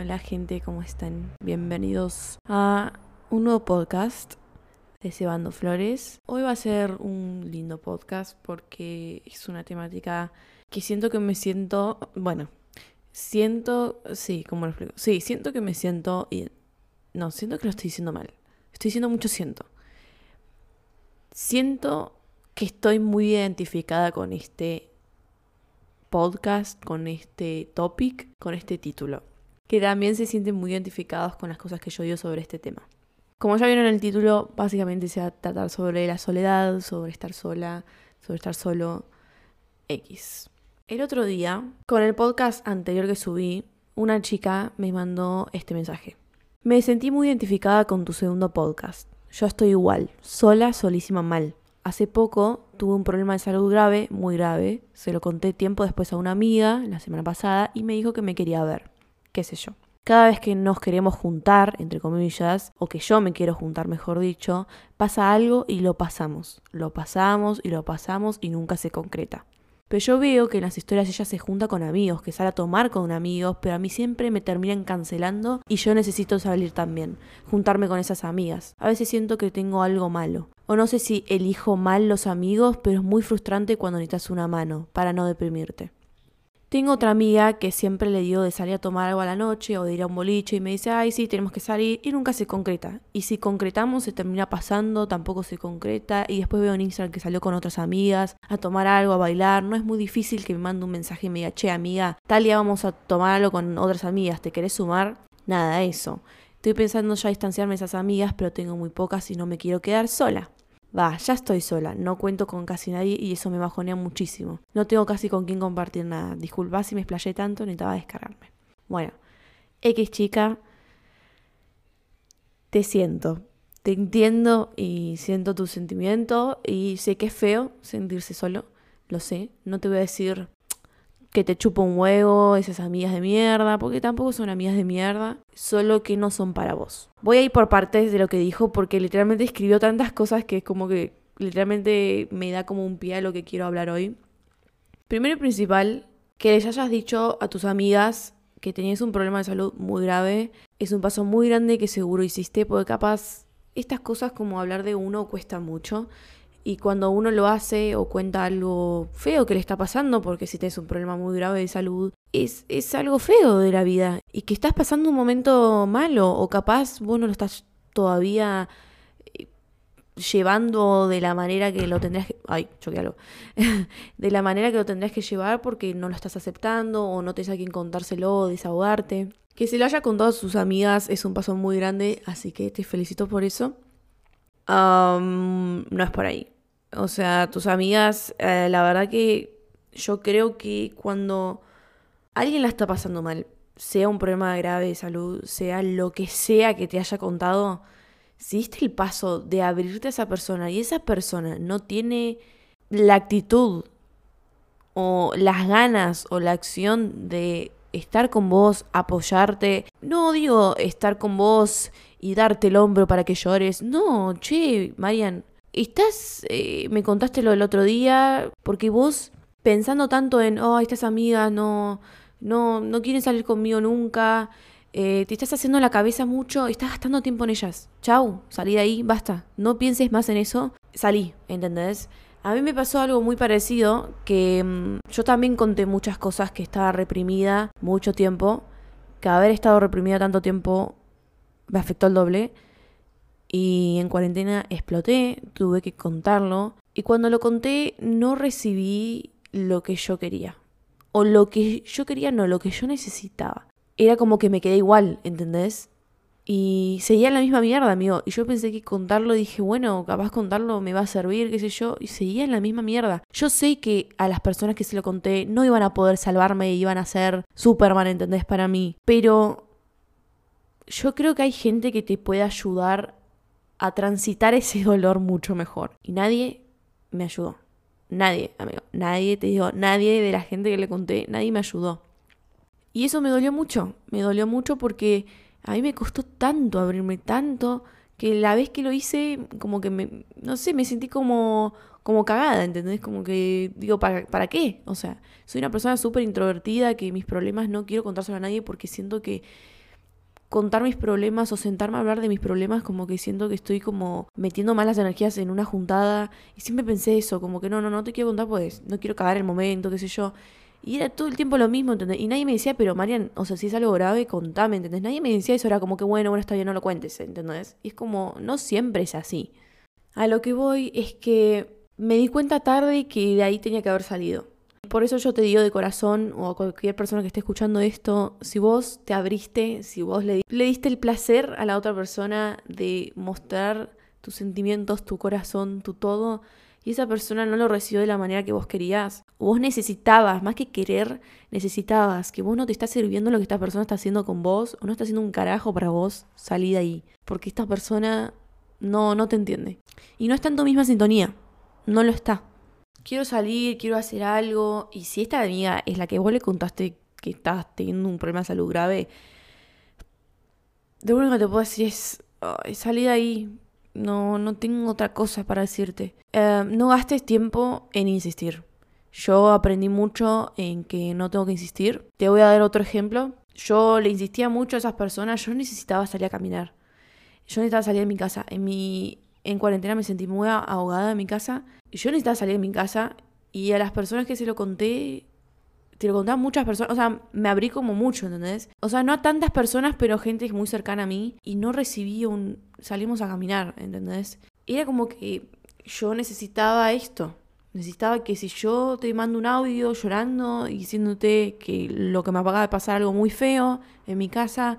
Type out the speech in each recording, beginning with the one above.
Hola gente, ¿cómo están? Bienvenidos a un nuevo podcast de Cebando Flores. Hoy va a ser un lindo podcast porque es una temática que siento que me siento, bueno, siento, sí, ¿cómo lo explico? Sí, siento que me siento, y, no, siento que lo estoy diciendo mal. Estoy diciendo mucho siento. Siento que estoy muy identificada con este podcast, con este topic, con este título que también se sienten muy identificados con las cosas que yo digo sobre este tema. Como ya vieron en el título, básicamente se va a tratar sobre la soledad, sobre estar sola, sobre estar solo X. El otro día, con el podcast anterior que subí, una chica me mandó este mensaje. Me sentí muy identificada con tu segundo podcast. Yo estoy igual, sola, solísima, mal. Hace poco tuve un problema de salud grave, muy grave. Se lo conté tiempo después a una amiga, la semana pasada, y me dijo que me quería ver qué sé yo. Cada vez que nos queremos juntar, entre comillas, o que yo me quiero juntar, mejor dicho, pasa algo y lo pasamos. Lo pasamos y lo pasamos y nunca se concreta. Pero yo veo que en las historias ella se junta con amigos, que sale a tomar con amigos, pero a mí siempre me terminan cancelando y yo necesito salir también, juntarme con esas amigas. A veces siento que tengo algo malo. O no sé si elijo mal los amigos, pero es muy frustrante cuando necesitas una mano, para no deprimirte. Tengo otra amiga que siempre le digo de salir a tomar algo a la noche o de ir a un boliche y me dice, ay, sí, tenemos que salir y nunca se concreta. Y si concretamos se termina pasando, tampoco se concreta y después veo en Instagram que salió con otras amigas a tomar algo, a bailar. No es muy difícil que me mande un mensaje y me diga, che, amiga, tal día vamos a tomar algo con otras amigas, ¿te querés sumar? Nada, eso. Estoy pensando ya distanciarme de esas amigas, pero tengo muy pocas y no me quiero quedar sola. Va, ya estoy sola, no cuento con casi nadie y eso me bajonea muchísimo. No tengo casi con quién compartir nada. Disculpa si me explayé tanto, necesitaba descargarme. Bueno, X chica, te siento, te entiendo y siento tu sentimiento y sé que es feo sentirse solo, lo sé. No te voy a decir que te chupo un huevo, esas amigas de mierda, porque tampoco son amigas de mierda, solo que no son para vos. Voy a ir por partes de lo que dijo porque literalmente escribió tantas cosas que es como que literalmente me da como un pie a lo que quiero hablar hoy. Primero y principal, que les hayas dicho a tus amigas que tenías un problema de salud muy grave, es un paso muy grande que seguro hiciste, porque capaz estas cosas como hablar de uno cuesta mucho y cuando uno lo hace o cuenta algo feo que le está pasando, porque si tienes un problema muy grave de salud, es, es algo feo de la vida. Y que estás pasando un momento malo, o capaz vos no lo estás todavía eh, llevando de la manera que lo tendrías que... Ay, choquealo. de la manera que lo tendrías que llevar porque no lo estás aceptando o no te a quien contárselo o desahogarte. Que se lo haya contado a sus amigas es un paso muy grande, así que te felicito por eso no es por ahí. O sea, tus amigas, eh, la verdad que yo creo que cuando alguien la está pasando mal, sea un problema grave de salud, sea lo que sea que te haya contado, si diste el paso de abrirte a esa persona y esa persona no tiene la actitud o las ganas o la acción de estar con vos, apoyarte, no digo estar con vos y darte el hombro para que llores. No, che, Marian, estás, eh, me contaste lo del otro día, porque vos pensando tanto en, oh, estas amigas no, no, no quieren salir conmigo nunca, eh, te estás haciendo la cabeza mucho, estás gastando tiempo en ellas. Chau, salí de ahí, basta. No pienses más en eso, salí, ¿entendés? A mí me pasó algo muy parecido, que mm, yo también conté muchas cosas que estaba reprimida mucho tiempo, que haber estado reprimida tanto tiempo me afectó el doble. Y en cuarentena exploté, tuve que contarlo. Y cuando lo conté no recibí lo que yo quería. O lo que yo quería, no, lo que yo necesitaba. Era como que me quedé igual, ¿entendés? Y seguía la misma mierda, amigo. Y yo pensé que contarlo, dije, bueno, capaz contarlo me va a servir, qué sé yo. Y seguía en la misma mierda. Yo sé que a las personas que se lo conté no iban a poder salvarme y iban a ser Superman, ¿entendés? Para mí. Pero yo creo que hay gente que te puede ayudar a transitar ese dolor mucho mejor. Y nadie me ayudó. Nadie, amigo. Nadie, te digo, nadie de la gente que le conté, nadie me ayudó. Y eso me dolió mucho. Me dolió mucho porque a mí me costó tanto abrirme tanto que la vez que lo hice, como que me, no sé, me sentí como, como cagada, ¿entendés? Como que digo, ¿para, ¿para qué? O sea, soy una persona súper introvertida que mis problemas no quiero contárselo a nadie porque siento que contar mis problemas o sentarme a hablar de mis problemas, como que siento que estoy como metiendo malas energías en una juntada. Y siempre pensé eso, como que no, no, no te quiero contar, pues no quiero cagar el momento, qué sé yo. Y era todo el tiempo lo mismo, ¿entendés? Y nadie me decía, pero Marian, o sea, si es algo grave, contame, ¿entendés? Nadie me decía eso, era como que bueno, bueno, está bien, no lo cuentes, ¿entendés? Y es como, no siempre es así. A lo que voy es que me di cuenta tarde que de ahí tenía que haber salido. Por eso yo te digo de corazón, o a cualquier persona que esté escuchando esto, si vos te abriste, si vos le, diste el placer a la otra persona de mostrar tus sentimientos, tu corazón, tu todo, y esa persona no lo recibió de la manera que vos querías, vos necesitabas, más que querer, necesitabas que vos no te estás sirviendo lo que esta persona está haciendo con vos, o no está haciendo un carajo para vos, salí de ahí. Porque esta persona no, no te entiende. Y no está en tu misma sintonía. No lo está. Quiero salir, quiero hacer algo. Y si esta amiga es la que vos le contaste que estás teniendo un problema de salud grave, lo único que te puedo decir es, salí de ahí. No, no tengo otra cosa para decirte. Eh, no gastes tiempo en insistir. Yo aprendí mucho en que no tengo que insistir. Te voy a dar otro ejemplo. Yo le insistía mucho a esas personas. Yo necesitaba salir a caminar. Yo necesitaba salir de mi casa. En mi en cuarentena me sentí muy ahogada en mi casa. Yo necesitaba salir de mi casa y a las personas que se lo conté, te lo contaban muchas personas, o sea, me abrí como mucho, ¿entendés? O sea, no a tantas personas, pero gente muy cercana a mí y no recibí un... salimos a caminar, ¿entendés? era como que yo necesitaba esto. Necesitaba que si yo te mando un audio llorando y diciéndote que lo que me acaba de pasar algo muy feo en mi casa,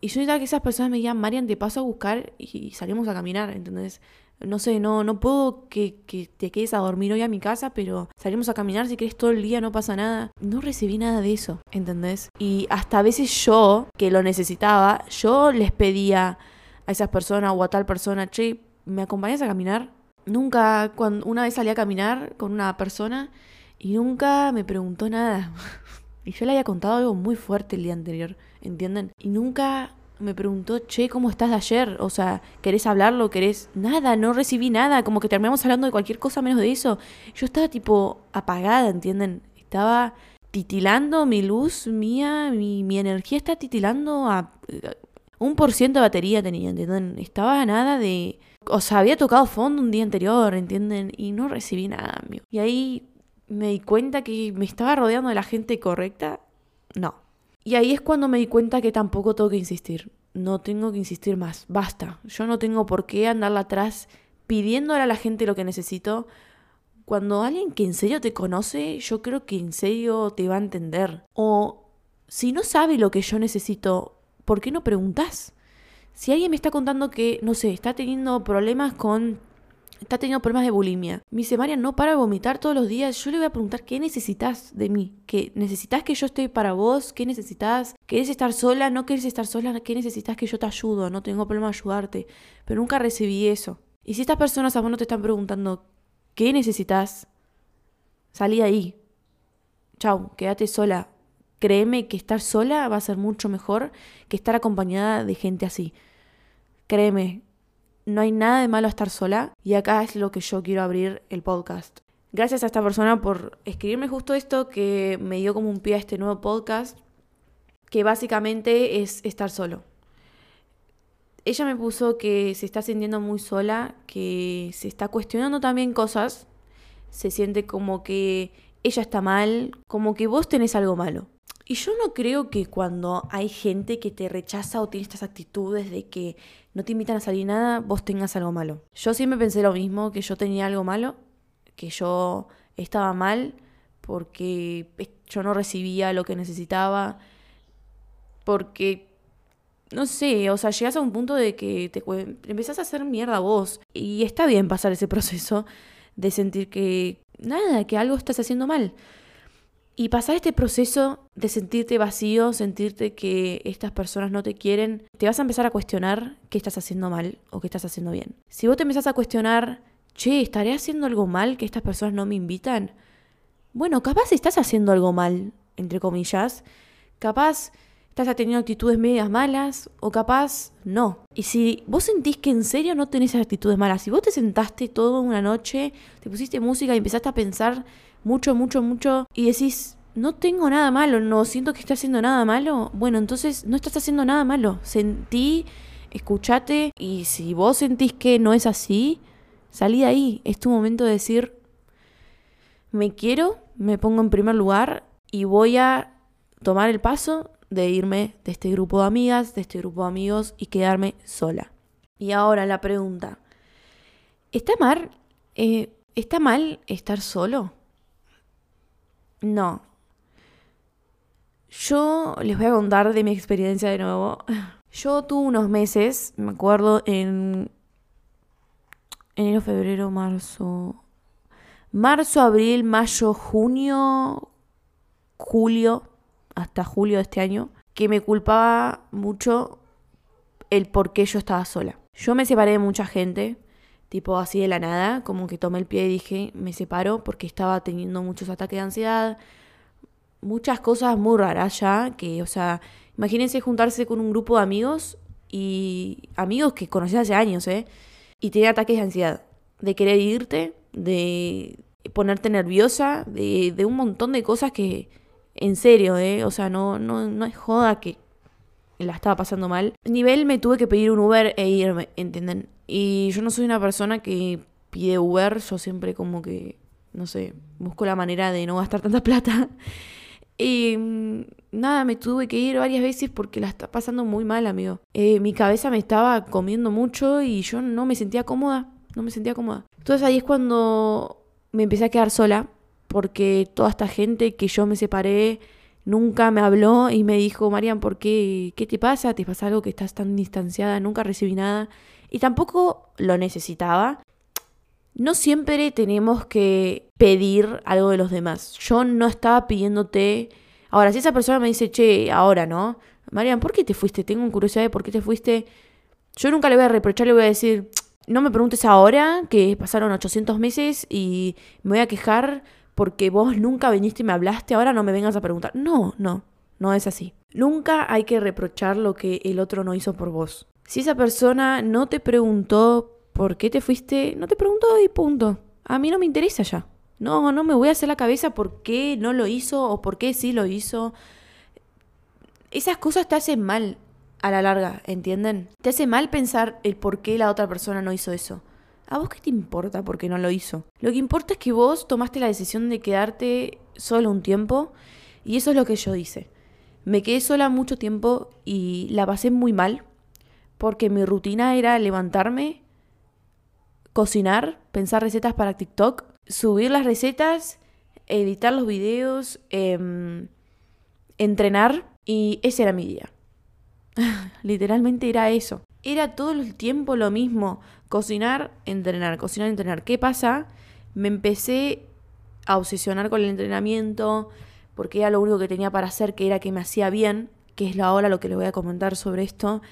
y yo necesitaba que esas personas me digan, Marian, te paso a buscar y salimos a caminar, ¿entendés? No sé, no, no puedo que, que, te quedes a dormir hoy a mi casa, pero salimos a caminar si querés todo el día, no pasa nada. No recibí nada de eso, ¿entendés? Y hasta a veces yo, que lo necesitaba, yo les pedía a esas personas o a tal persona, che, ¿me acompañas a caminar? Nunca, cuando una vez salí a caminar con una persona y nunca me preguntó nada. Y yo le había contado algo muy fuerte el día anterior, ¿entienden? Y nunca me preguntó, che, ¿cómo estás de ayer? O sea, ¿querés hablarlo? ¿Querés? Nada, no recibí nada, como que terminamos hablando de cualquier cosa menos de eso. Yo estaba tipo apagada, ¿entienden? Estaba titilando mi luz mía, mi, mi energía está titilando a... Un por ciento de batería tenía, ¿entienden? Estaba nada de... O sea, había tocado fondo un día anterior, ¿entienden? Y no recibí nada, amigo. Y ahí me di cuenta que me estaba rodeando de la gente correcta, no. Y ahí es cuando me di cuenta que tampoco tengo que insistir. No tengo que insistir más. Basta. Yo no tengo por qué andarla atrás pidiéndole a la gente lo que necesito. Cuando alguien que en serio te conoce, yo creo que en serio te va a entender. O si no sabe lo que yo necesito, ¿por qué no preguntas? Si alguien me está contando que, no sé, está teniendo problemas con está teniendo problemas de bulimia. Me dice, no para de vomitar todos los días. Yo le voy a preguntar, ¿qué necesitas de mí? ¿Qué necesitas que yo esté para vos? ¿Qué necesitas? ¿Querés estar sola? ¿No querés estar sola? ¿Qué necesitas que yo te ayudo? No tengo problema de ayudarte. Pero nunca recibí eso. Y si estas personas a vos no te están preguntando, ¿qué necesitas? Salí ahí. Chau, quédate sola. Créeme que estar sola va a ser mucho mejor que estar acompañada de gente así. Créeme, no hay nada de malo estar sola y acá es lo que yo quiero abrir el podcast. Gracias a esta persona por escribirme justo esto que me dio como un pie a este nuevo podcast, que básicamente es estar solo. Ella me puso que se está sintiendo muy sola, que se está cuestionando también cosas, se siente como que ella está mal, como que vos tenés algo malo. Y yo no creo que cuando hay gente que te rechaza o tiene estas actitudes de que no te invitan a salir nada, vos tengas algo malo. Yo siempre pensé lo mismo, que yo tenía algo malo, que yo estaba mal porque yo no recibía lo que necesitaba, porque, no sé, o sea, llegas a un punto de que te empezás a hacer mierda vos. Y está bien pasar ese proceso de sentir que, nada, que algo estás haciendo mal. Y pasar este proceso de sentirte vacío, sentirte que estas personas no te quieren, te vas a empezar a cuestionar qué estás haciendo mal o qué estás haciendo bien. Si vos te empezás a cuestionar, che, ¿estaré haciendo algo mal que estas personas no me invitan? Bueno, capaz estás haciendo algo mal, entre comillas. Capaz estás teniendo actitudes medias malas o capaz no. Y si vos sentís que en serio no tenés actitudes malas, si vos te sentaste toda una noche, te pusiste música y empezaste a pensar mucho, mucho, mucho y decís, no tengo nada malo, no siento que esté haciendo nada malo. Bueno, entonces no estás haciendo nada malo. Sentí, escúchate y si vos sentís que no es así, salí de ahí. Es tu momento de decir, me quiero, me pongo en primer lugar y voy a tomar el paso de irme de este grupo de amigas, de este grupo de amigos y quedarme sola. Y ahora la pregunta, ¿está mal, eh, ¿está mal estar solo? No. Yo les voy a contar de mi experiencia de nuevo. Yo tuve unos meses, me acuerdo, en enero, febrero, marzo. Marzo, abril, mayo, junio, julio, hasta julio de este año, que me culpaba mucho el por qué yo estaba sola. Yo me separé de mucha gente, tipo así de la nada, como que tomé el pie y dije, me separo porque estaba teniendo muchos ataques de ansiedad, muchas cosas muy raras ya, que, o sea, imagínense juntarse con un grupo de amigos y amigos que conocí hace años, ¿eh? Y tener ataques de ansiedad, de querer irte, de ponerte nerviosa, de, de un montón de cosas que, en serio, ¿eh? O sea, no, no, no es joda que la estaba pasando mal. Nivel me tuve que pedir un Uber e irme, ¿entienden? Y yo no soy una persona que pide Uber, yo siempre como que, no sé, busco la manera de no gastar tanta plata. Y mm, nada, me tuve que ir varias veces porque la está pasando muy mal, amigo. Eh, mi cabeza me estaba comiendo mucho y yo no me sentía cómoda, no me sentía cómoda. Entonces ahí es cuando me empecé a quedar sola porque toda esta gente que yo me separé nunca me habló y me dijo, Marian, ¿por qué? ¿Qué te pasa? ¿Te pasa algo que estás tan distanciada? Nunca recibí nada. Y tampoco lo necesitaba. No siempre tenemos que pedir algo de los demás. Yo no estaba pidiéndote... Ahora, si esa persona me dice, che, ahora, ¿no? Marian, ¿por qué te fuiste? Tengo curiosidad de por qué te fuiste. Yo nunca le voy a reprochar, le voy a decir, no me preguntes ahora, que pasaron 800 meses y me voy a quejar porque vos nunca viniste y me hablaste, ahora no me vengas a preguntar. No, no, no es así. Nunca hay que reprochar lo que el otro no hizo por vos. Si esa persona no te preguntó por qué te fuiste, no te preguntó y punto. A mí no me interesa ya. No, no me voy a hacer la cabeza por qué no lo hizo o por qué sí lo hizo. Esas cosas te hacen mal a la larga, ¿entienden? Te hace mal pensar el por qué la otra persona no hizo eso. ¿A vos qué te importa porque no lo hizo? Lo que importa es que vos tomaste la decisión de quedarte solo un tiempo y eso es lo que yo hice. Me quedé sola mucho tiempo y la pasé muy mal porque mi rutina era levantarme, cocinar, pensar recetas para TikTok, subir las recetas, editar los videos, em, entrenar y ese era mi día. Literalmente era eso. Era todo el tiempo lo mismo. Cocinar, entrenar, cocinar, entrenar. ¿Qué pasa? Me empecé a obsesionar con el entrenamiento porque era lo único que tenía para hacer, que era que me hacía bien, que es ahora lo que les voy a comentar sobre esto,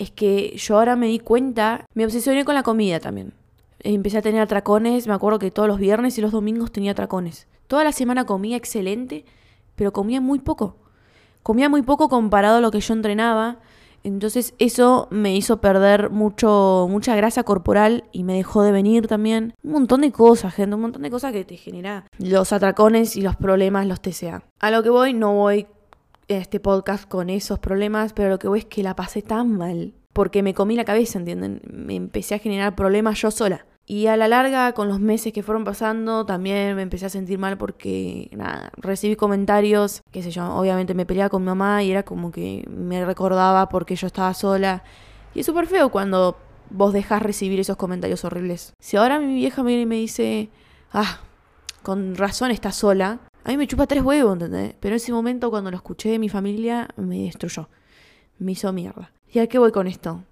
es que yo ahora me di cuenta, me obsesioné con la comida también. Empecé a tener atracones, me acuerdo que todos los viernes y los domingos tenía atracones. Toda la semana comía excelente, pero comía muy poco. Comía muy poco comparado a lo que yo entrenaba. Entonces eso me hizo perder mucho, mucha grasa corporal y me dejó de venir también. Un montón de cosas, gente, un montón de cosas que te genera los atracones y los problemas, los TCA. A lo que voy, no voy este podcast con esos problemas, pero lo que voy es que la pasé tan mal. Porque me comí la cabeza, ¿entienden? Me empecé a generar problemas yo sola. Y a la larga, con los meses que fueron pasando, también me empecé a sentir mal porque, nada, recibí comentarios, qué sé yo, obviamente me peleaba con mi mamá y era como que me recordaba porque yo estaba sola. Y es súper feo cuando vos dejás recibir esos comentarios horribles. Si ahora mi vieja viene y me dice, ah, con razón estás sola, a mí me chupa tres huevos, ¿entendés? Pero ese momento cuando lo escuché de mi familia, me destruyó. Me hizo mierda. ¿Y a qué voy con esto?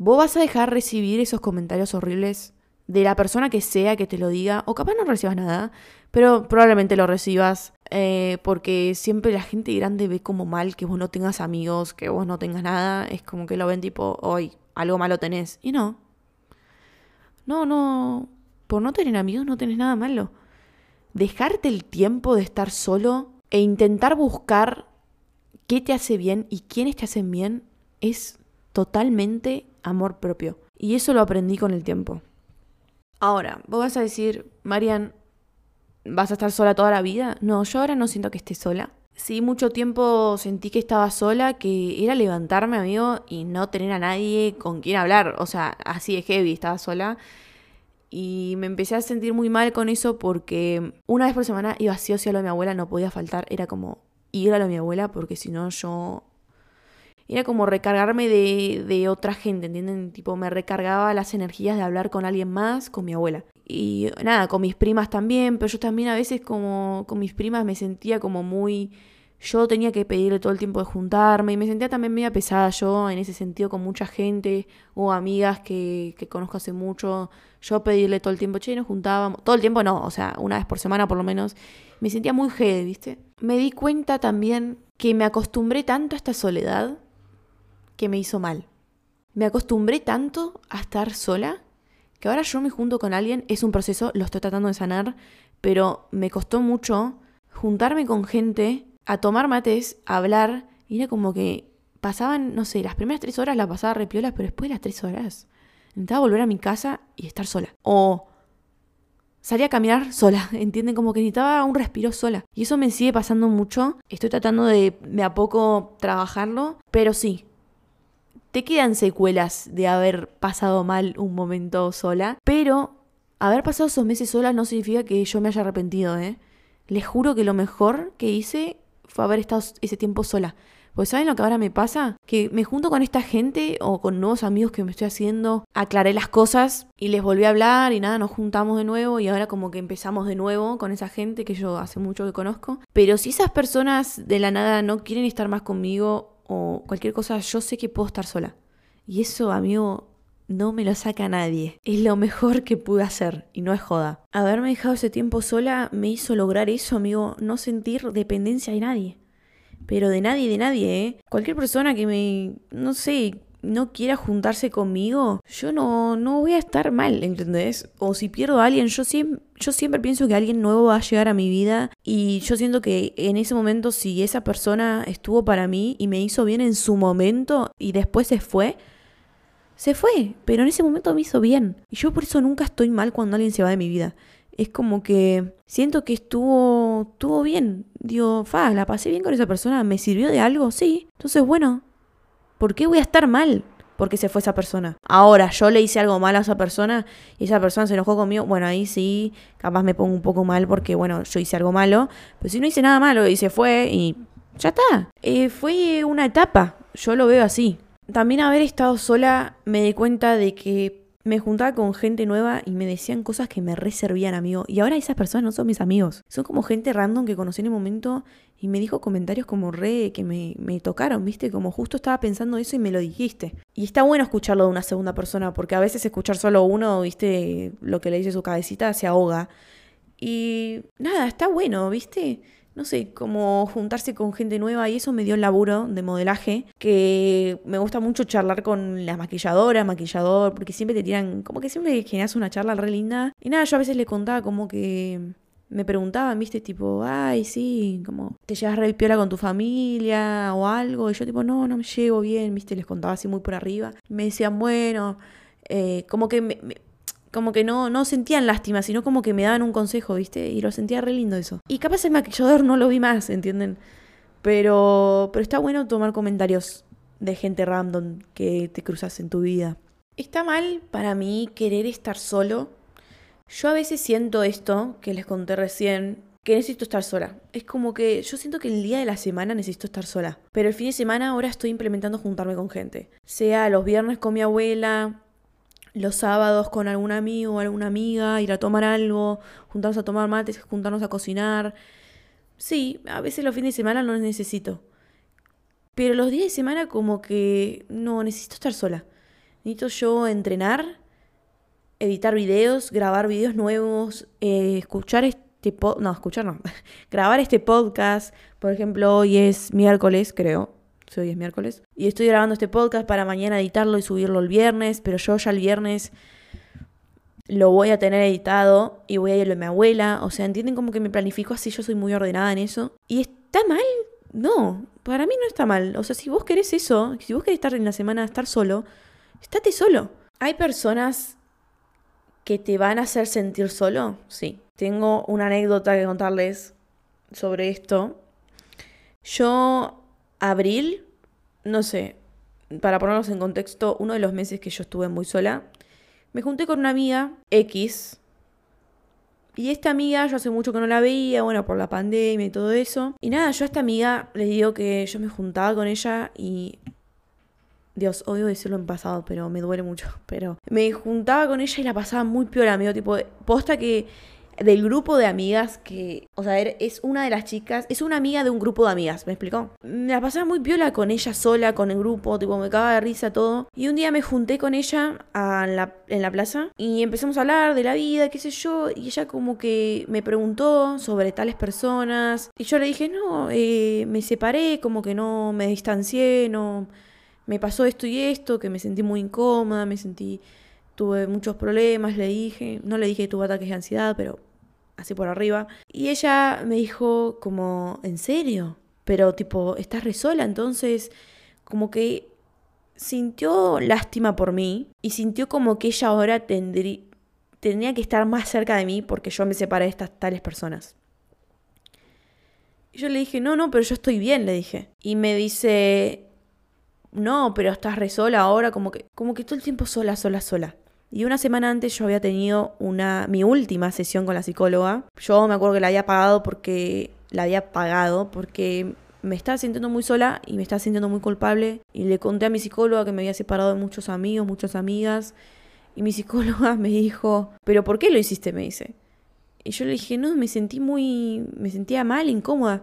vos vas a dejar recibir esos comentarios horribles de la persona que sea que te lo diga, o capaz no recibas nada, pero probablemente lo recibas eh, porque siempre la gente grande ve como mal que vos no tengas amigos, que vos no tengas nada, es como que lo ven tipo, hoy algo malo tenés, y no. No, no, por no tener amigos no tenés nada malo. Dejarte el tiempo de estar solo e intentar buscar qué te hace bien y quiénes te hacen bien es totalmente amor propio. Y eso lo aprendí con el tiempo. Ahora, vos vas a decir, Marian, ¿Vas a estar sola toda la vida? No, yo ahora no siento que esté sola. Sí, mucho tiempo sentí que estaba sola, que era levantarme, amigo, y no tener a nadie con quien hablar. O sea, así de heavy, estaba sola. Y me empecé a sentir muy mal con eso porque una vez por semana iba así o sí a lo de mi abuela, no podía faltar. Era como ir a lo mi abuela porque si no yo... Era como recargarme de, de otra gente, ¿entienden? Tipo, me recargaba las energías de hablar con alguien más, con mi abuela. Y nada, con mis primas también, pero yo también a veces como con mis primas me sentía como muy... Yo tenía que pedirle todo el tiempo de juntarme y me sentía también media pesada yo en ese sentido con mucha gente o amigas que, que conozco hace mucho. Yo pedirle todo el tiempo, che, nos juntábamos. Todo el tiempo no, o sea, una vez por semana por lo menos. Me sentía muy heavy, ¿viste? Me di cuenta también que me acostumbré tanto a esta soledad que me hizo mal. Me acostumbré tanto a estar sola que ahora yo me junto con alguien, es un proceso, lo estoy tratando de sanar, pero me costó mucho juntarme con gente, a tomar mates, a hablar, y era como que pasaban, no sé, las primeras tres horas la pasaba repiola, pero después de las tres horas necesitaba volver a mi casa y estar sola. O salir a caminar sola, ¿entienden? Como que necesitaba un respiro sola. Y eso me sigue pasando mucho. Estoy tratando de, de a poco trabajarlo, pero sí, te quedan secuelas de haber pasado mal un momento sola, pero haber pasado esos meses sola no significa que yo me haya arrepentido, ¿eh? Les juro que lo mejor que hice fue haber estado ese tiempo sola. Pues ¿saben lo que ahora me pasa? Que me junto con esta gente o con nuevos amigos que me estoy haciendo, aclaré las cosas y les volví a hablar y nada, nos juntamos de nuevo y ahora como que empezamos de nuevo con esa gente que yo hace mucho que conozco. Pero si esas personas de la nada no quieren estar más conmigo o cualquier cosa, yo sé que puedo estar sola. Y eso, amigo, no me lo saca nadie. Es lo mejor que pude hacer y no es joda. Haberme dejado ese tiempo sola me hizo lograr eso, amigo, no sentir dependencia de nadie. Pero de nadie, de nadie, ¿eh? Cualquier persona que me, no sé, no quiera juntarse conmigo, yo no, no voy a estar mal, ¿entendés? O si pierdo a alguien, yo siempre, yo siempre pienso que alguien nuevo va a llegar a mi vida y yo siento que en ese momento si esa persona estuvo para mí y me hizo bien en su momento y después se fue, se fue, pero en ese momento me hizo bien. Y yo por eso nunca estoy mal cuando alguien se va de mi vida. Es como que siento que estuvo, estuvo bien. Digo, fa, la pasé bien con esa persona, ¿me sirvió de algo? Sí. Entonces, bueno, ¿por qué voy a estar mal? Porque se fue esa persona. Ahora, yo le hice algo mal a esa persona y esa persona se enojó conmigo. Bueno, ahí sí, capaz me pongo un poco mal porque, bueno, yo hice algo malo. Pero si no hice nada malo y se fue y ya está. Eh, fue una etapa. Yo lo veo así. También haber estado sola me di cuenta de que me juntaba con gente nueva y me decían cosas que me reservían, amigo. Y ahora esas personas no son mis amigos. Son como gente random que conocí en el momento y me dijo comentarios como re que me, me tocaron, ¿viste? Como justo estaba pensando eso y me lo dijiste. Y está bueno escucharlo de una segunda persona porque a veces escuchar solo uno, ¿viste? Lo que le dice su cabecita se ahoga. Y nada, está bueno, ¿viste? No sé, como juntarse con gente nueva y eso me dio el laburo de modelaje, que me gusta mucho charlar con las maquilladoras, maquillador, porque siempre te tiran, como que siempre generas una charla re linda. Y nada, yo a veces le contaba como que me preguntaban, viste, tipo, ay, sí, como, ¿te llevas re piola con tu familia o algo? Y yo tipo, no, no me llevo bien, viste, les contaba así muy por arriba. me decían, bueno, eh, como que me como que no, no sentían lástima, sino como que me daban un consejo, ¿viste? Y lo sentía re lindo eso. Y capaz el maquillador no lo vi más, ¿entienden? Pero, pero está bueno tomar comentarios de gente random que te cruzas en tu vida. Está mal para mí querer estar solo. Yo a veces siento esto, que les conté recién, que necesito estar sola. Es como que yo siento que el día de la semana necesito estar sola. Pero el fin de semana ahora estoy implementando juntarme con gente. Sea los viernes con mi abuela, los sábados con algún amigo o alguna amiga, ir a tomar algo, juntarnos a tomar mates, juntarnos a cocinar. Sí, a veces los fines de semana no necesito. Pero los días de semana como que no, necesito estar sola. Necesito yo entrenar, editar videos, grabar videos nuevos, eh, escuchar este podcast, no, escuchar no, grabar este podcast. Por ejemplo, hoy es miércoles, creo, hoy es miércoles, y estoy grabando este podcast para mañana editarlo y subirlo el viernes, pero yo ya el viernes lo voy a tener editado y voy a ir a mi abuela, o sea, ¿entienden como que me planifico así? Yo soy muy ordenada en eso. ¿Y está mal? No, para mí no está mal. O sea, si vos querés eso, si vos querés estar en la semana, estar solo, estate solo. Hay personas que te van a hacer sentir solo, sí. Tengo una anécdota que contarles sobre esto. Yo, abril, no sé, para ponernos en contexto, uno de los meses que yo estuve muy sola, me junté con una amiga X. Y esta amiga, yo hace mucho que no la veía, bueno, por la pandemia y todo eso. Y nada, yo a esta amiga le digo que yo me juntaba con ella y Dios, odio decirlo en pasado, pero me duele mucho. Pero me juntaba con ella y la pasaba muy piola, amigo. Tipo, posta que del grupo de amigas que, o sea, es una de las chicas, es una amiga de un grupo de amigas, ¿me explicó? Me la pasaba muy piola con ella sola, con el grupo, tipo, me cagaba de risa todo. Y un día me junté con ella la, en la plaza y empezamos a hablar de la vida, qué sé yo, y ella como que me preguntó sobre tales personas. Y yo le dije, no, eh, me separé, como que no me distancié, no me pasó esto y esto, que me sentí muy incómoda, me sentí, tuve muchos problemas, le dije, no le dije tuve ataques de ansiedad, pero así por arriba. Y ella me dijo como, ¿en serio? Pero tipo, estás re sola, entonces como que sintió lástima por mí y sintió como que ella ahora tendría tenía que estar más cerca de mí porque yo me separé de estas tales personas. Y yo le dije, no, no, pero yo estoy bien, le dije. Y me dice, no, pero estás re sola ahora, como que, como que todo el tiempo sola, sola, sola. Y una semana antes yo había tenido una, mi última sesión con la psicóloga. Yo me acuerdo que la había pagado porque, la había pagado porque me estaba sintiendo muy sola y me estaba sintiendo muy culpable. Y le conté a mi psicóloga que me había separado de muchos amigos, muchas amigas. Y mi psicóloga me dijo, ¿pero por qué lo hiciste? Me dice. Y yo le dije, no, me sentí muy, me sentía mal, incómoda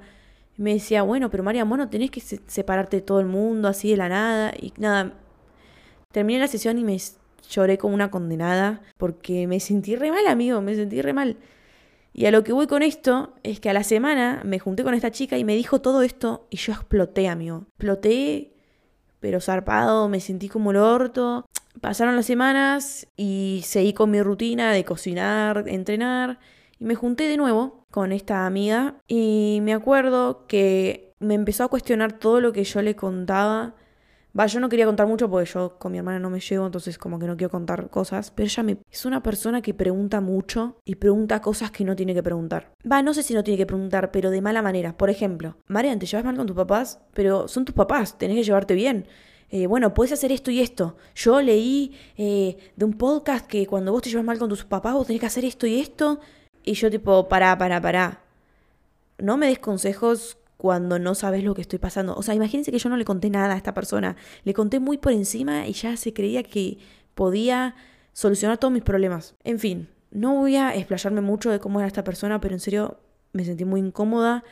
me decía, bueno, pero María, vos no tenés que separarte de todo el mundo así de la nada. Y nada, terminé la sesión y me lloré como una condenada porque me sentí re mal, amigo, me sentí re mal. Y a lo que voy con esto es que a la semana me junté con esta chica y me dijo todo esto y yo exploté, amigo. Exploté, pero zarpado, me sentí como el orto. Pasaron las semanas y seguí con mi rutina de cocinar, entrenar. Y me junté de nuevo con esta amiga y me acuerdo que me empezó a cuestionar todo lo que yo le contaba. Va, yo no quería contar mucho porque yo con mi hermana no me llevo, entonces como que no quiero contar cosas. Pero ella me... es una persona que pregunta mucho y pregunta cosas que no tiene que preguntar. Va, no sé si no tiene que preguntar, pero de mala manera. Por ejemplo, Marian, te llevas mal con tus papás, pero son tus papás, tenés que llevarte bien. Eh, bueno, puedes hacer esto y esto. Yo leí eh, de un podcast que cuando vos te llevas mal con tus papás, vos tenés que hacer esto y esto. Y yo tipo, pará, pará, pará. No me des consejos cuando no sabes lo que estoy pasando. O sea, imagínense que yo no le conté nada a esta persona. Le conté muy por encima y ya se creía que podía solucionar todos mis problemas. En fin, no voy a explayarme mucho de cómo era esta persona, pero en serio me sentí muy incómoda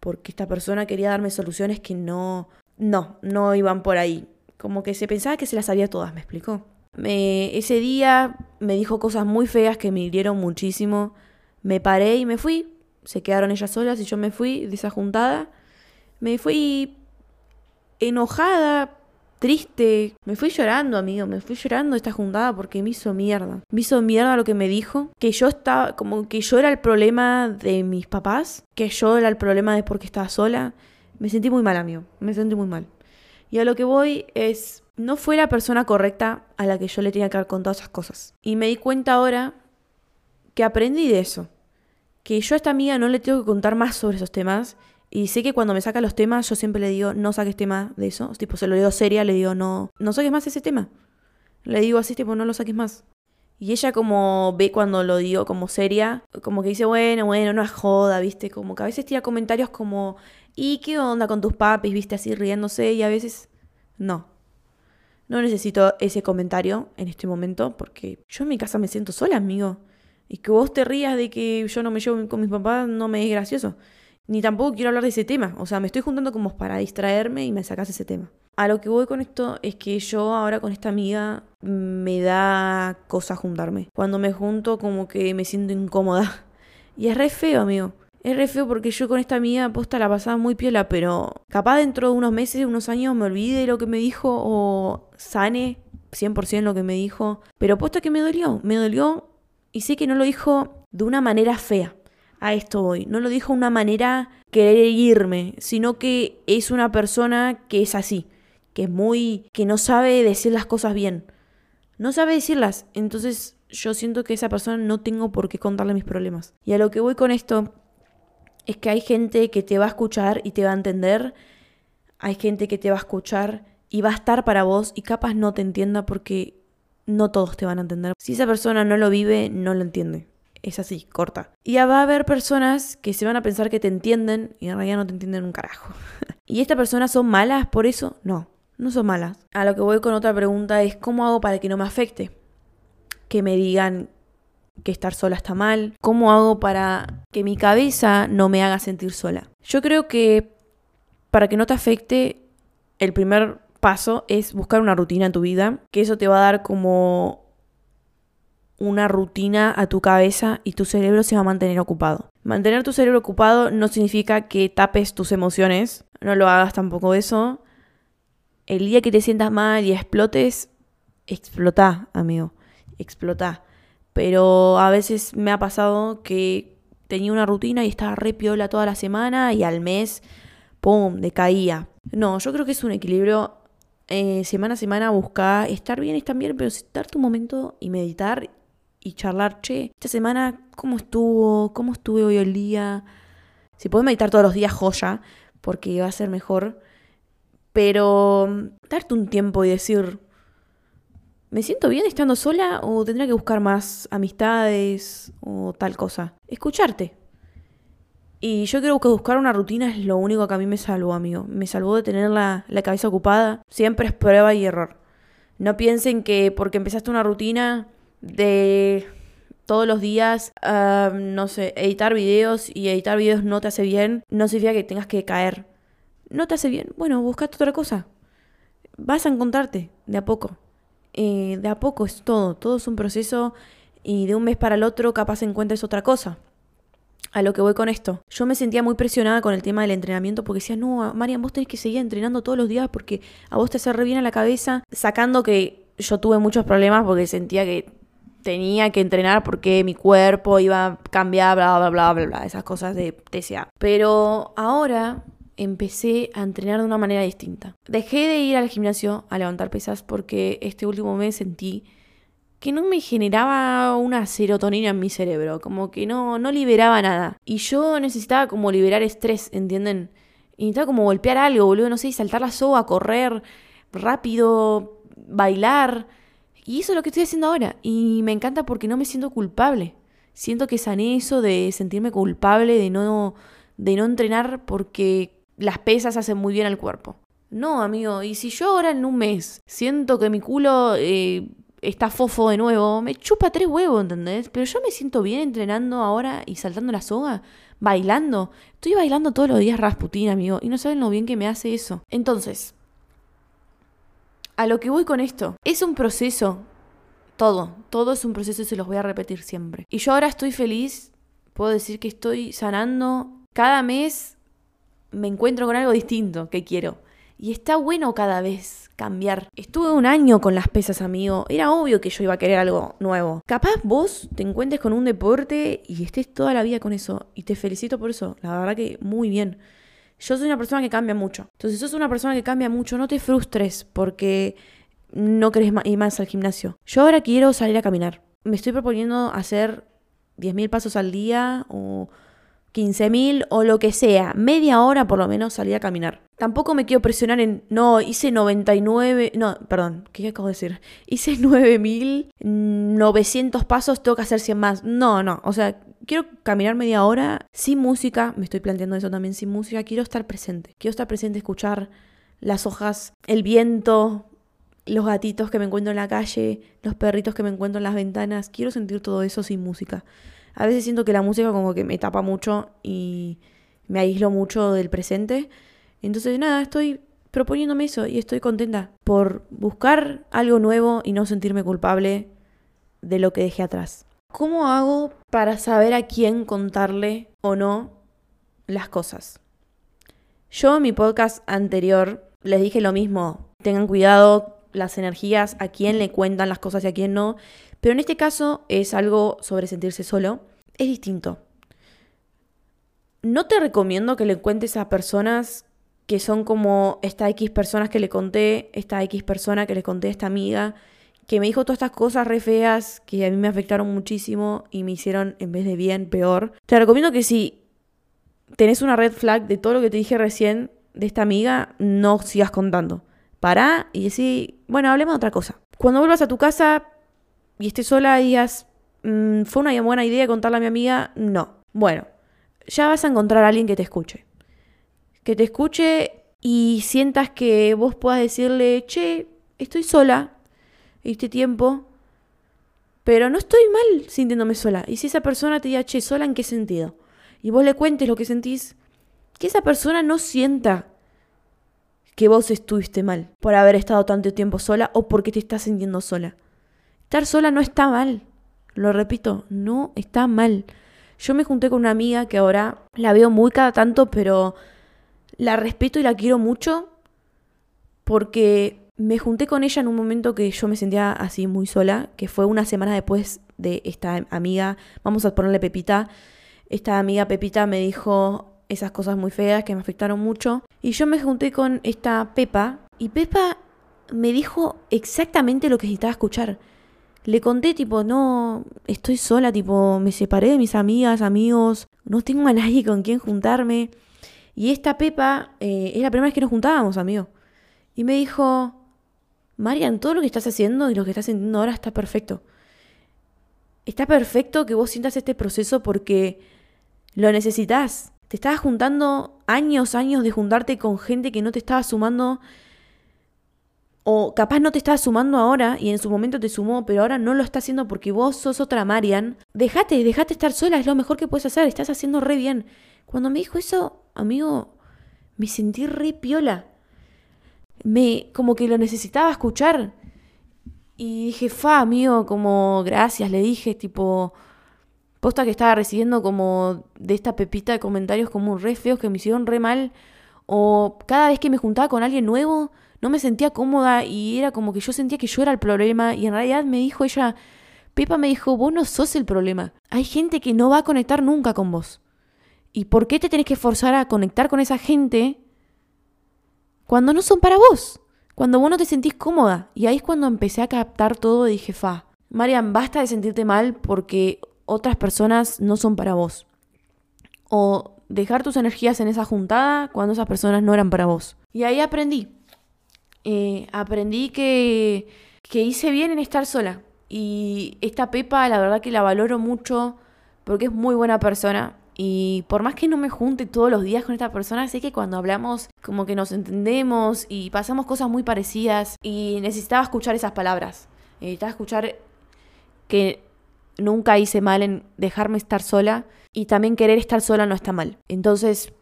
porque esta persona quería darme soluciones que no, no, no iban por ahí. Como que se pensaba que se las sabía todas, ¿me explicó? Me, ese día me dijo cosas muy feas que me hirieron muchísimo. Me paré y me fui. Se quedaron ellas solas y yo me fui de esa juntada. Me fui enojada, triste. Me fui llorando, amigo. Me fui llorando esta juntada porque me hizo mierda. Me hizo mierda lo que me dijo. Que yo estaba, como que yo era el problema de mis papás. Que yo era el problema de porque estaba sola. Me sentí muy mal, amigo. Me sentí muy mal. Y a lo que voy es, no fue la persona correcta a la que yo le tenía que haber contado esas cosas. Y me di cuenta ahora que aprendí de eso. Que yo a esta amiga no le tengo que contar más sobre esos temas. Y sé que cuando me saca los temas, yo siempre le digo, no saques tema de eso. Tipo, se lo digo seria, le digo, no, no saques más ese tema. Le digo así, tipo, no lo saques más. Y ella como ve cuando lo digo como seria, como que dice, bueno, bueno, no es joda, viste, como que a veces tira comentarios como, ¿y qué onda con tus papis? viste, así riéndose, y a veces, no. No necesito ese comentario en este momento, porque yo en mi casa me siento sola, amigo. Y que vos te rías de que yo no me llevo con mis papás no me es gracioso. Ni tampoco quiero hablar de ese tema. O sea, me estoy juntando como para distraerme y me sacas ese tema. A lo que voy con esto es que yo ahora con esta amiga me da cosa juntarme. Cuando me junto como que me siento incómoda. Y es re feo, amigo. Es re feo porque yo con esta amiga posta la pasaba muy piola, pero capaz dentro de unos meses, unos años me olvide lo que me dijo o sane 100% lo que me dijo. Pero posta que me dolió. Me dolió y sé que no lo dijo de una manera fea. A esto voy. No lo dijo de una manera querer irme, sino que es una persona que es así, que es muy. que no sabe decir las cosas bien. No sabe decirlas. Entonces yo siento que esa persona no tengo por qué contarle mis problemas. Y a lo que voy con esto es que hay gente que te va a escuchar y te va a entender. Hay gente que te va a escuchar y va a estar para vos y capaz no te entienda porque no todos te van a entender. Si esa persona no lo vive, no lo entiende. Es así, corta. Y ya va a haber personas que se van a pensar que te entienden y en realidad no te entienden un carajo. ¿Y estas personas son malas por eso? No, no son malas. A lo que voy con otra pregunta es ¿cómo hago para que no me afecte? Que me digan que estar sola está mal. ¿Cómo hago para que mi cabeza no me haga sentir sola? Yo creo que para que no te afecte, el primer paso es buscar una rutina en tu vida, que eso te va a dar como una rutina a tu cabeza y tu cerebro se va a mantener ocupado. Mantener tu cerebro ocupado no significa que tapes tus emociones, no lo hagas tampoco eso. El día que te sientas mal y explotes, explota, amigo, explota. Pero a veces me ha pasado que tenía una rutina y estaba re piola toda la semana y al mes, ¡pum!, decaía. No, yo creo que es un equilibrio. Eh, semana a semana buscar estar bien, estar bien, pero darte un momento y meditar y charlar, che, esta semana, ¿cómo estuvo? ¿Cómo estuve hoy el día? Si puedes meditar todos los días, joya, porque va a ser mejor. Pero mm, darte un tiempo y decir, ¿me siento bien estando sola o tendría que buscar más amistades o tal cosa? Escucharte. Y yo creo que buscar una rutina es lo único que a mí me salvó, amigo. Me salvó de tener la, la cabeza ocupada. Siempre es prueba y error. No piensen que porque empezaste una rutina de todos los días, no sé, editar videos y editar videos no te hace bien, no significa que tengas que caer. No te hace bien. Bueno, buscate otra cosa. Vas a encontrarte de a poco. Eh, de a poco es todo. Todo es un proceso y de un mes para el otro capaz encuentres otra cosa. A lo que voy con esto. Yo me sentía muy presionada con el tema del entrenamiento porque decía, no, Marian, vos tenés que seguir entrenando todos los días porque a vos te hace bien a la cabeza. Sacando que yo tuve muchos problemas porque sentía que tenía que entrenar porque mi cuerpo iba a cambiar, bla, bla, bla, bla, bla, esas cosas de TCA. Pero ahora empecé a entrenar de una manera distinta. Dejé de ir al gimnasio a levantar pesas porque este último mes sentí que no me generaba una serotonina en mi cerebro, como que no, no liberaba nada. Y yo necesitaba como liberar estrés, ¿entienden? Y necesitaba como golpear algo, boludo, no sé, saltar la soga, correr rápido, bailar. Y eso es lo que estoy haciendo ahora. Y me encanta porque no me siento culpable. Siento que sané eso de sentirme culpable, de no, de no entrenar porque las pesas hacen muy bien al cuerpo. No, amigo, y si yo ahora en un mes siento que mi culo eh, está fofo de nuevo, me chupa tres huevos, ¿entendés? Pero yo me siento bien entrenando ahora y saltando la soga, bailando. Estoy bailando todos los días Rasputin, amigo, y no saben lo bien que me hace eso. Entonces, a lo que voy con esto, es un proceso. Todo, todo es un proceso y se los voy a repetir siempre. Y yo ahora estoy feliz, puedo decir que estoy sanando. Cada mes me encuentro con algo distinto que quiero. Y está bueno cada vez cambiar. Estuve un año con las pesas, amigo. Era obvio que yo iba a querer algo nuevo. Capaz vos te encuentres con un deporte y estés toda la vida con eso. Y te felicito por eso. La verdad que muy bien. Yo soy una persona que cambia mucho. Entonces, si sos una persona que cambia mucho, no te frustres porque no querés ir más al gimnasio. Yo ahora quiero salir a caminar. Me estoy proponiendo hacer 10.000 pasos al día o 15.000 o lo que sea. Media hora por lo menos salir a caminar. Tampoco me quiero presionar en, no, hice 99, no, perdón, ¿qué acabo de decir? Hice 9.900 pasos, tengo que hacer 100 más. No, no, o sea, quiero caminar media hora sin música, me estoy planteando eso también sin música, quiero estar presente, quiero estar presente, escuchar las hojas, el viento, los gatitos que me encuentro en la calle, los perritos que me encuentro en las ventanas, quiero sentir todo eso sin música. A veces siento que la música como que me tapa mucho y me aíslo mucho del presente. Entonces nada, estoy proponiéndome eso y estoy contenta por buscar algo nuevo y no sentirme culpable de lo que dejé atrás. ¿Cómo hago para saber a quién contarle o no las cosas? Yo en mi podcast anterior les dije lo mismo, tengan cuidado las energías, a quién le cuentan las cosas y a quién no, pero en este caso es algo sobre sentirse solo, es distinto. No te recomiendo que le cuentes a personas que son como esta X personas que le conté, esta X persona que le conté a esta amiga, que me dijo todas estas cosas re feas que a mí me afectaron muchísimo y me hicieron, en vez de bien, peor. Te recomiendo que si tenés una red flag de todo lo que te dije recién de esta amiga, no sigas contando. Pará y decís, bueno, hablemos de otra cosa. Cuando vuelvas a tu casa y estés sola digas, mm, ¿fue una buena idea contarle a mi amiga? No. Bueno, ya vas a encontrar a alguien que te escuche. Que te escuche y sientas que vos puedas decirle, che, estoy sola, este tiempo, pero no estoy mal sintiéndome sola. Y si esa persona te diga, che, sola, ¿en qué sentido? Y vos le cuentes lo que sentís, que esa persona no sienta que vos estuviste mal por haber estado tanto tiempo sola o porque te estás sintiendo sola. Estar sola no está mal. Lo repito, no está mal. Yo me junté con una amiga que ahora la veo muy cada tanto, pero la respeto y la quiero mucho porque me junté con ella en un momento que yo me sentía así muy sola, que fue una semana después de esta amiga, vamos a ponerle Pepita, esta amiga Pepita me dijo esas cosas muy feas que me afectaron mucho y yo me junté con esta Pepa y Pepa me dijo exactamente lo que necesitaba escuchar. Le conté tipo, no, estoy sola, tipo, me separé de mis amigas, amigos, no tengo a nadie con quien juntarme. Y esta Pepa eh, es la primera vez que nos juntábamos, amigo. Y me dijo, Marian, todo lo que estás haciendo y lo que estás sintiendo ahora está perfecto. Está perfecto que vos sientas este proceso porque lo necesitas. Te estabas juntando años, años de juntarte con gente que no te estaba sumando. O capaz no te estaba sumando ahora y en su momento te sumó, pero ahora no lo está haciendo porque vos sos otra Marian. Dejate, dejate estar sola, es lo mejor que puedes hacer, estás haciendo re bien. Cuando me dijo eso, amigo, me sentí re piola me como que lo necesitaba escuchar. Y dije, fa, amigo, como gracias, le dije, tipo, posta que estaba recibiendo como de esta pepita de comentarios como re feos que me hicieron re mal. O cada vez que me juntaba con alguien nuevo, no me sentía cómoda y era como que yo sentía que yo era el problema. Y en realidad me dijo ella, Pepa me dijo, vos no sos el problema. Hay gente que no va a conectar nunca con vos. ¿Y por qué te tenés que forzar a conectar con esa gente cuando no son para vos, cuando vos no te sentís cómoda. Y ahí es cuando empecé a captar todo y dije, fa, Marian, basta de sentirte mal porque otras personas no son para vos. O dejar tus energías en esa juntada cuando esas personas no eran para vos. Y ahí aprendí. Eh, aprendí que, que hice bien en estar sola. Y esta Pepa, la verdad que la valoro mucho porque es muy buena persona. Y por más que no me junte todos los días con esta persona, sé que cuando hablamos como que nos entendemos y pasamos cosas muy parecidas y necesitaba escuchar esas palabras. Necesitaba escuchar que nunca hice mal en dejarme estar sola y también querer estar sola no está mal. Entonces,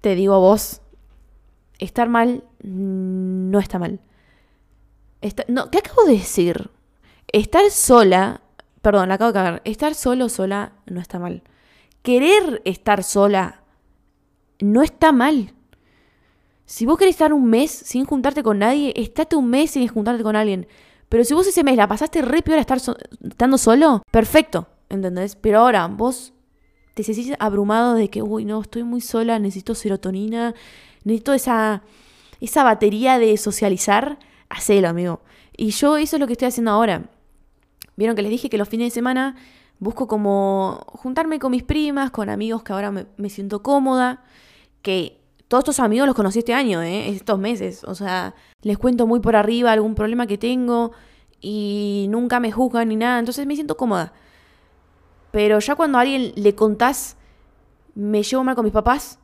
te digo a vos, estar mal no está mal. no, ¿Qué acabo de decir? Estar sola, perdón, la acabo de cagar. Estar solo sola no está mal querer estar sola no está mal. Si vos querés estar un mes sin juntarte con nadie, estate un mes sin juntarte con alguien. Pero si vos ese mes la pasaste re peor a estar estando solo, perfecto, ¿entendés? Pero ahora vos te sentís abrumado de que, uy, no, estoy muy sola, necesito serotonina, necesito esa, esa batería de socializar, hacelo, amigo. Y yo eso es lo que estoy haciendo ahora. Vieron que les dije que los fines de semana busco como juntarme con mis primas, con amigos que ahora me, siento cómoda, que todos estos amigos los conocí este año, ¿eh? estos meses, o sea, les cuento muy por arriba algún problema que tengo y nunca me juzgan ni nada, entonces me siento cómoda. Pero ya cuando a alguien le contás, me llevo mal con mis papás,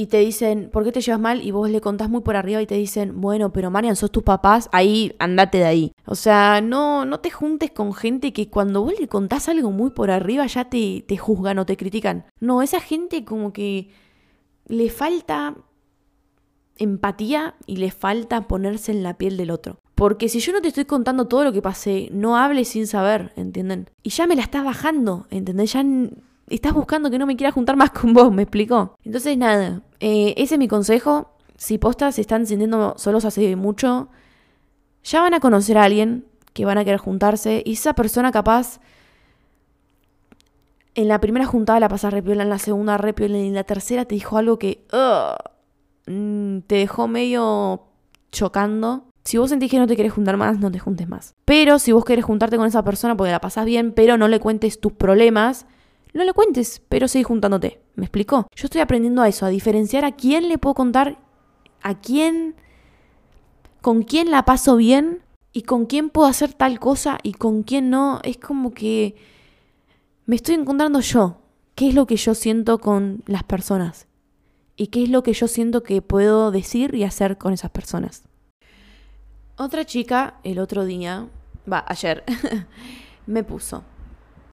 y te dicen, ¿por qué te llevas mal? Y vos le contás muy por arriba y te dicen, bueno, pero Marian, sos tus papás, ahí andate de ahí. O sea, no, no te juntes con gente que cuando vos le contás algo muy por arriba ya te, te juzgan o te critican. No, esa gente como que le falta empatía y le falta ponerse en la piel del otro. Porque si yo no te estoy contando todo lo que pasé, no hables sin saber, ¿entienden? Y ya me la estás bajando, ¿entendés? Ya estás buscando que no me quiera juntar más con vos, ¿me explicó? Entonces, nada, eh, ese es mi consejo. Si postas se están sintiendo solos hace mucho, ya van a conocer a alguien que van a querer juntarse y esa persona capaz en la primera juntada la pasas repiola, en la segunda repiola, y en la tercera te dijo algo que mm, te dejó medio chocando. Si vos sentís que no te querés juntar más, no te juntes más. Pero si vos querés juntarte con esa persona porque la pasás bien, pero no le cuentes tus problemas, no le cuentes, pero seguís juntándote. ¿Me explicó? Yo estoy aprendiendo a eso, a diferenciar a quién le puedo contar, a quién, con quién la paso bien y con quién puedo hacer tal cosa y con quién no. Es como que me estoy encontrando yo. ¿Qué es lo que yo siento con las personas? ¿Y qué es lo que yo siento que puedo decir y hacer con esas personas? Otra chica el otro día, va, ayer, me puso.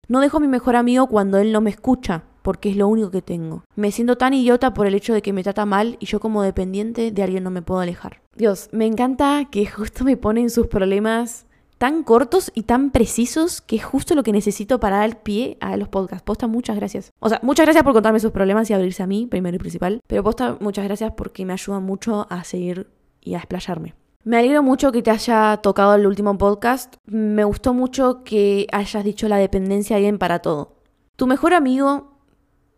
No dejo a mi mejor amigo cuando él no me escucha, porque es lo único que tengo. Me siento tan idiota por el hecho de que me trata mal y yo como dependiente de alguien no me puedo alejar. Dios, me encanta que justo me ponen sus problemas tan cortos y tan precisos que es justo lo que necesito para dar pie a los podcasts. Posta, muchas gracias. O sea, muchas gracias por contarme sus problemas y abrirse a mí, primero y principal. Pero posta, muchas gracias porque me ayudan mucho a seguir y a explayarme. Me alegro mucho que te haya tocado el último podcast. Me gustó mucho que hayas dicho la dependencia de alguien para todo. Tu mejor amigo,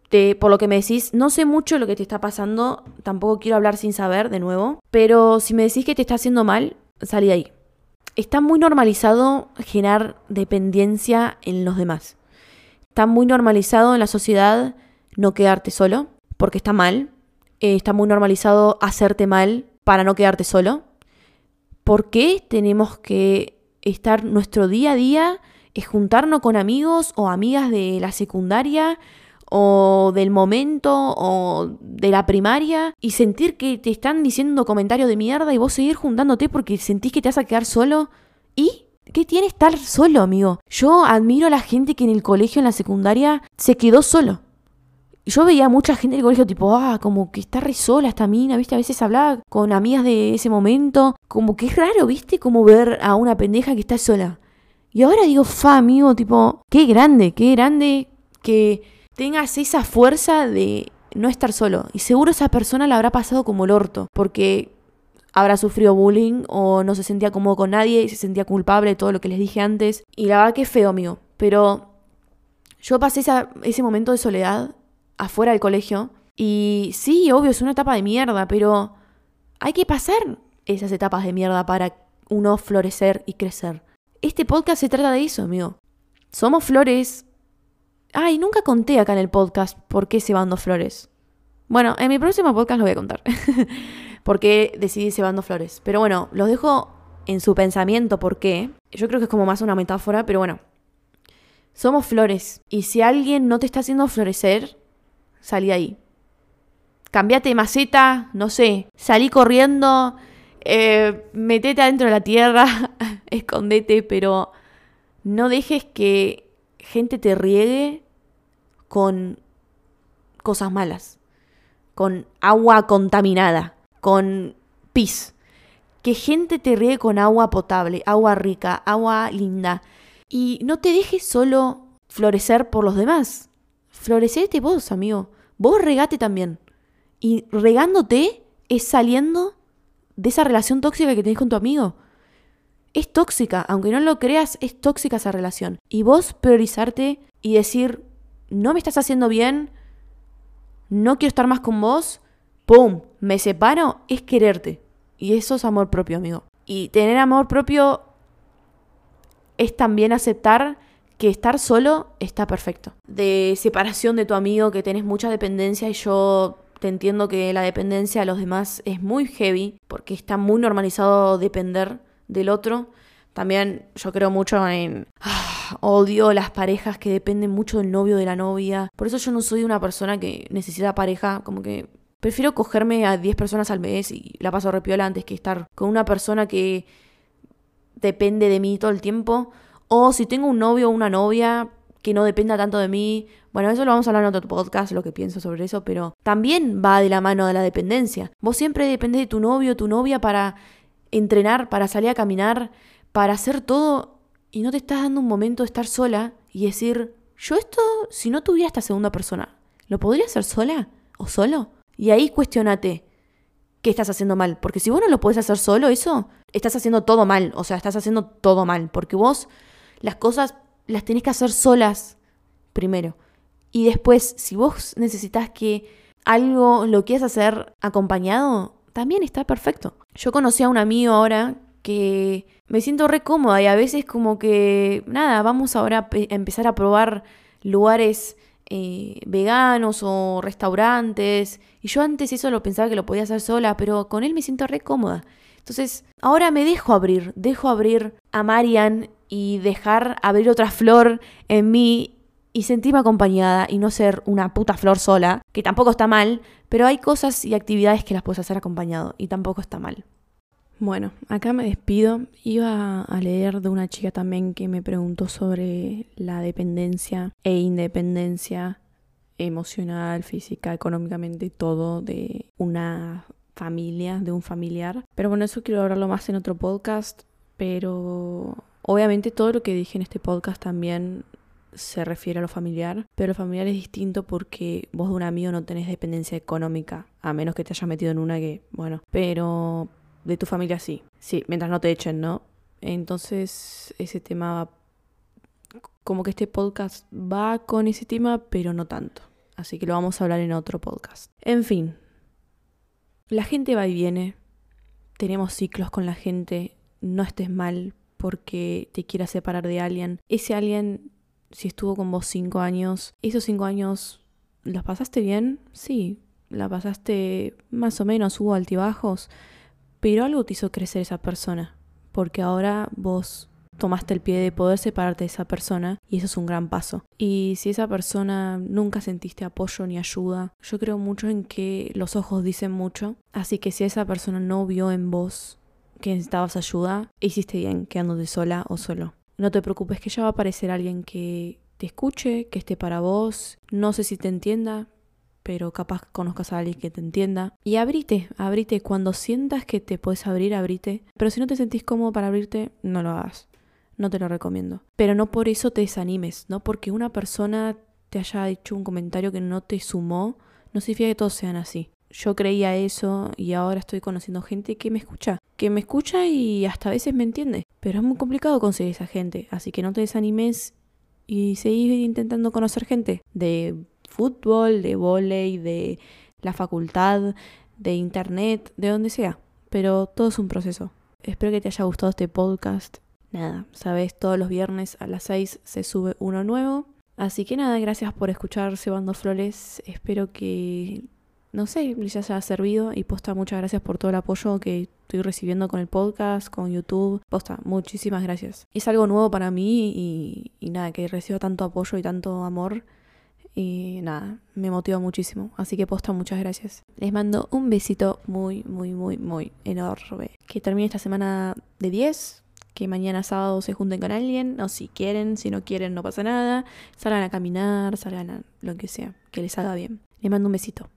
te, por lo que me decís, no sé mucho lo que te está pasando, tampoco quiero hablar sin saber de nuevo, pero si me decís que te está haciendo mal, salí de ahí. Está muy normalizado generar dependencia en los demás. Está muy normalizado en la sociedad no quedarte solo, porque está mal. Eh, está muy normalizado hacerte mal para no quedarte solo. ¿Por qué tenemos que estar nuestro día a día, es juntarnos con amigos o amigas de la secundaria o del momento o de la primaria y sentir que te están diciendo comentarios de mierda y vos seguir juntándote porque sentís que te vas a quedar solo? ¿Y? ¿Qué tiene estar solo, amigo? Yo admiro a la gente que en el colegio, en la secundaria, se quedó solo yo veía mucha gente del colegio tipo, ah, como que está re sola esta mina, ¿viste? A veces hablaba con amigas de ese momento. Como que es raro, ¿viste? Como ver a una pendeja que está sola. Y ahora digo, fa, amigo, tipo, qué grande, qué grande que tengas esa fuerza de no estar solo. Y seguro esa persona la habrá pasado como el orto, porque habrá sufrido bullying o no se sentía cómodo con nadie y se sentía culpable de todo lo que les dije antes. Y la verdad que es feo, amigo. Pero yo pasé ese momento de soledad afuera del colegio. Y sí, obvio, es una etapa de mierda, pero hay que pasar esas etapas de mierda para uno florecer y crecer. Este podcast se trata de eso, amigo. Somos flores. Ay, nunca conté acá en el podcast por qué cebando flores. Bueno, en mi próximo podcast lo voy a contar. por qué decidí cebando flores. Pero bueno, los dejo en su pensamiento por qué. Yo creo que es como más una metáfora, pero bueno. Somos flores. Y si alguien no te está haciendo florecer, salí ahí. Cambiate de maceta, no sé, salí corriendo, eh, metete adentro de la tierra, escondete, pero no dejes que gente te riegue con cosas malas, con agua contaminada, con pis. Que gente te riegue con agua potable, agua rica, agua linda. Y no te dejes solo florecer por los demás. Florecete vos, amigo. Vos regate también. Y regándote es saliendo de esa relación tóxica que tenés con tu amigo. Es tóxica, aunque no lo creas, es tóxica esa relación. Y vos priorizarte y decir, no me estás haciendo bien, no quiero estar más con vos, ¡pum! Me separo, es quererte. Y eso es amor propio, amigo. Y tener amor propio es también aceptar que estar solo está perfecto. De separación de tu amigo, que tenés mucha dependencia y yo te entiendo que la dependencia a los demás es muy heavy, porque está muy normalizado depender del otro. También yo creo mucho en... Ah, odio las parejas que dependen mucho del novio de la novia. Por eso yo no soy una persona que necesita pareja, como que prefiero cogerme a 10 personas al mes y la paso repiola antes que estar con una persona que depende de mí todo el tiempo o si tengo un novio o una novia que no dependa tanto de mí, bueno, eso lo vamos a hablar en otro podcast, lo que pienso sobre eso, pero también va de la mano de la dependencia. Vos siempre dependés de tu novio o tu novia para entrenar, para salir a caminar, para hacer todo y no te estás dando un momento de estar sola y decir, yo esto, si no tuviera esta segunda persona, ¿lo podría hacer sola o solo? Y ahí cuestionate qué estás haciendo mal, porque si vos no lo podés hacer solo, eso, estás haciendo todo mal, o sea, estás haciendo todo mal, porque vos las cosas las tenés que hacer solas primero. Y después, si vos necesitas que algo lo quieras hacer acompañado, también está perfecto. Yo conocí a un amigo ahora que me siento re cómoda y a veces como que, nada, vamos ahora a empezar a probar lugares eh, veganos o restaurantes. Y yo antes eso lo pensaba que lo podía hacer sola, pero con él me siento re cómoda. Entonces, ahora me dejo abrir, dejo abrir a Marian y dejar abrir otra flor en mí y sentirme acompañada y no ser una puta flor sola, que tampoco está mal, pero hay cosas y actividades que las puedes hacer acompañado y tampoco está mal. Bueno, acá me despido. Iba a leer de una chica también que me preguntó sobre la dependencia e independencia emocional, física, económicamente, todo de una familia, de un familiar. Pero bueno, eso quiero hablarlo más en otro podcast, pero obviamente todo lo que dije en este podcast también se refiere a lo familiar, pero lo familiar es distinto porque vos de un amigo no tenés dependencia económica, a menos que te hayas metido en una que, bueno, pero de tu familia sí. Sí, mientras no te echen, ¿no? Entonces, ese tema. Como que este podcast va con ese tema, pero no tanto. Así que lo vamos a hablar en otro podcast. En fin. La gente va y viene. Tenemos ciclos con la gente. No estés mal porque te quieras separar de alguien. Ese alguien, si estuvo con vos cinco años, esos cinco años, ¿los pasaste bien? Sí. ¿La pasaste más o menos? ¿Hubo altibajos? Pero algo te hizo crecer esa persona, porque ahora vos tomaste el pie de poder separarte de esa persona y eso es un gran paso. Y si esa persona nunca sentiste apoyo ni ayuda, yo creo mucho en que los ojos dicen mucho, así que si esa persona no vio en vos que necesitabas ayuda, hiciste bien quedándote sola o solo. No te preocupes que ya va a aparecer alguien que te escuche, que esté para vos, no sé si te entienda, pero capaz conozcas a alguien que te entienda. Y abrite, abrite. Cuando sientas que te puedes abrir, abrite. Pero si no te sentís cómodo para abrirte, no lo hagas. No te lo recomiendo. Pero no por eso te desanimes, ¿no? Porque una persona te haya hecho un comentario que no te sumó, no significa que todos sean así. Yo creía eso y ahora estoy conociendo gente que me escucha. Que me escucha y hasta a veces me entiende. Pero es muy complicado conseguir esa gente. Así que no te desanimes y seguir intentando conocer gente de fútbol, de volei, de la facultad, de internet, de donde sea. Pero todo es un proceso. Espero que te haya gustado este podcast. Nada, sabes, todos los viernes a las 6 se sube uno nuevo. Así que nada, gracias por escuchar Cebando Flores. Espero que, no sé, les haya servido. Y posta, muchas gracias por todo el apoyo que estoy recibiendo con el podcast, con YouTube. Posta, muchísimas gracias. Es algo nuevo para mí y, nada, que reciba tanto apoyo y tanto amor y nada, me motiva muchísimo. Así que posta, muchas gracias. Les mando un besito muy, muy, muy, muy enorme. Que termine esta semana de 10. Que mañana sábado se junten con alguien. O si quieren, si no quieren, no pasa nada. Salgan a caminar, salgan a lo que sea. Que les haga bien. Les mando un besito.